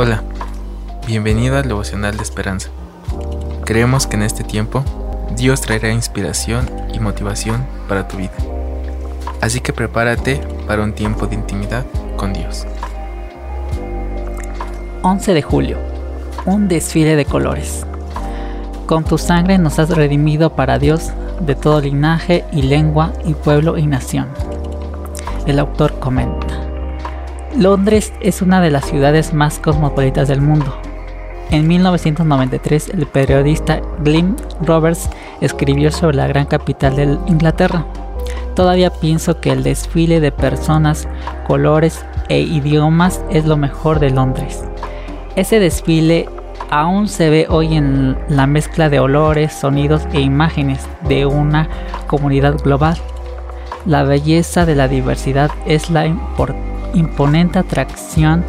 Hola, bienvenido al devocional de esperanza. Creemos que en este tiempo Dios traerá inspiración y motivación para tu vida. Así que prepárate para un tiempo de intimidad con Dios. 11 de julio. Un desfile de colores. Con tu sangre nos has redimido para Dios de todo linaje y lengua y pueblo y nación. El autor comenta. Londres es una de las ciudades más cosmopolitas del mundo. En 1993, el periodista Glenn Roberts escribió sobre la gran capital de Inglaterra. Todavía pienso que el desfile de personas, colores e idiomas es lo mejor de Londres. Ese desfile aún se ve hoy en la mezcla de olores, sonidos e imágenes de una comunidad global. La belleza de la diversidad es la importancia imponente atracción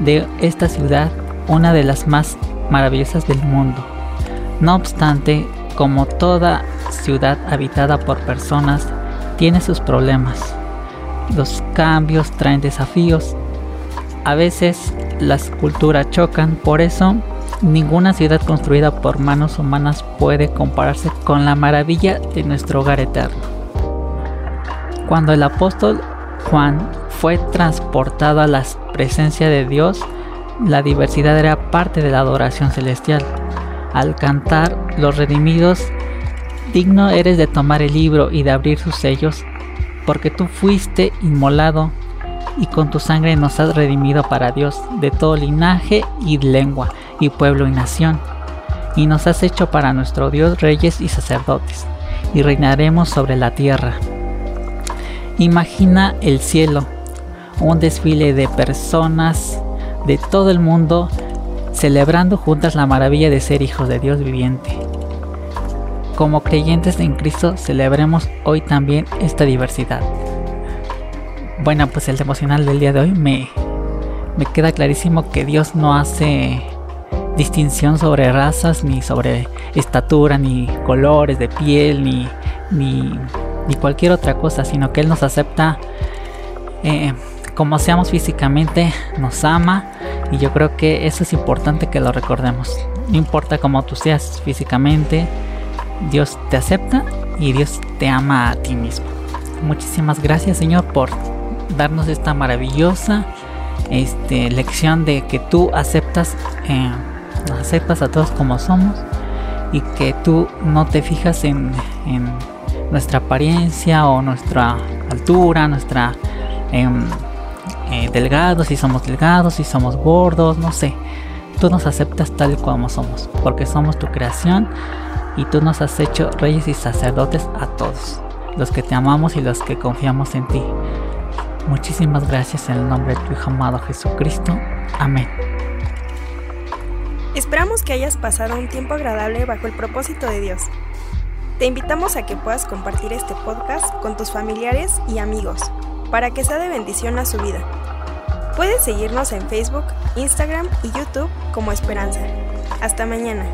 de esta ciudad, una de las más maravillosas del mundo. No obstante, como toda ciudad habitada por personas, tiene sus problemas. Los cambios traen desafíos. A veces las culturas chocan, por eso ninguna ciudad construida por manos humanas puede compararse con la maravilla de nuestro hogar eterno. Cuando el apóstol Juan fue transportado a la presencia de Dios, la diversidad era parte de la adoración celestial. Al cantar, los redimidos, digno eres de tomar el libro y de abrir sus sellos, porque tú fuiste inmolado y con tu sangre nos has redimido para Dios de todo linaje y lengua y pueblo y nación. Y nos has hecho para nuestro Dios reyes y sacerdotes, y reinaremos sobre la tierra. Imagina el cielo un desfile de personas de todo el mundo celebrando juntas la maravilla de ser hijos de Dios viviente. Como creyentes en Cristo celebremos hoy también esta diversidad. Bueno, pues el devocional del día de hoy me, me queda clarísimo que Dios no hace distinción sobre razas, ni sobre estatura, ni colores de piel, ni, ni, ni cualquier otra cosa, sino que Él nos acepta eh, como seamos físicamente, nos ama y yo creo que eso es importante que lo recordemos. No importa cómo tú seas físicamente, Dios te acepta y Dios te ama a ti mismo. Muchísimas gracias Señor por darnos esta maravillosa este, lección de que tú aceptas, eh, aceptas a todos como somos y que tú no te fijas en, nuestra apariencia o nuestra altura, nuestra... Em, eh, delgados, si somos delgados, si somos gordos, no sé. Tú nos aceptas tal como somos, porque somos tu creación y tú nos has hecho reyes y sacerdotes a todos, los que te amamos y los que confiamos en ti. Muchísimas gracias en el nombre de tu Hijo amado Jesucristo. Amén. Esperamos que hayas pasado un tiempo agradable bajo el propósito de Dios. Te invitamos a que puedas compartir este podcast con tus familiares y amigos para que sea de bendición a su vida. Puedes seguirnos en Facebook, Instagram y YouTube como Esperanza. Hasta mañana.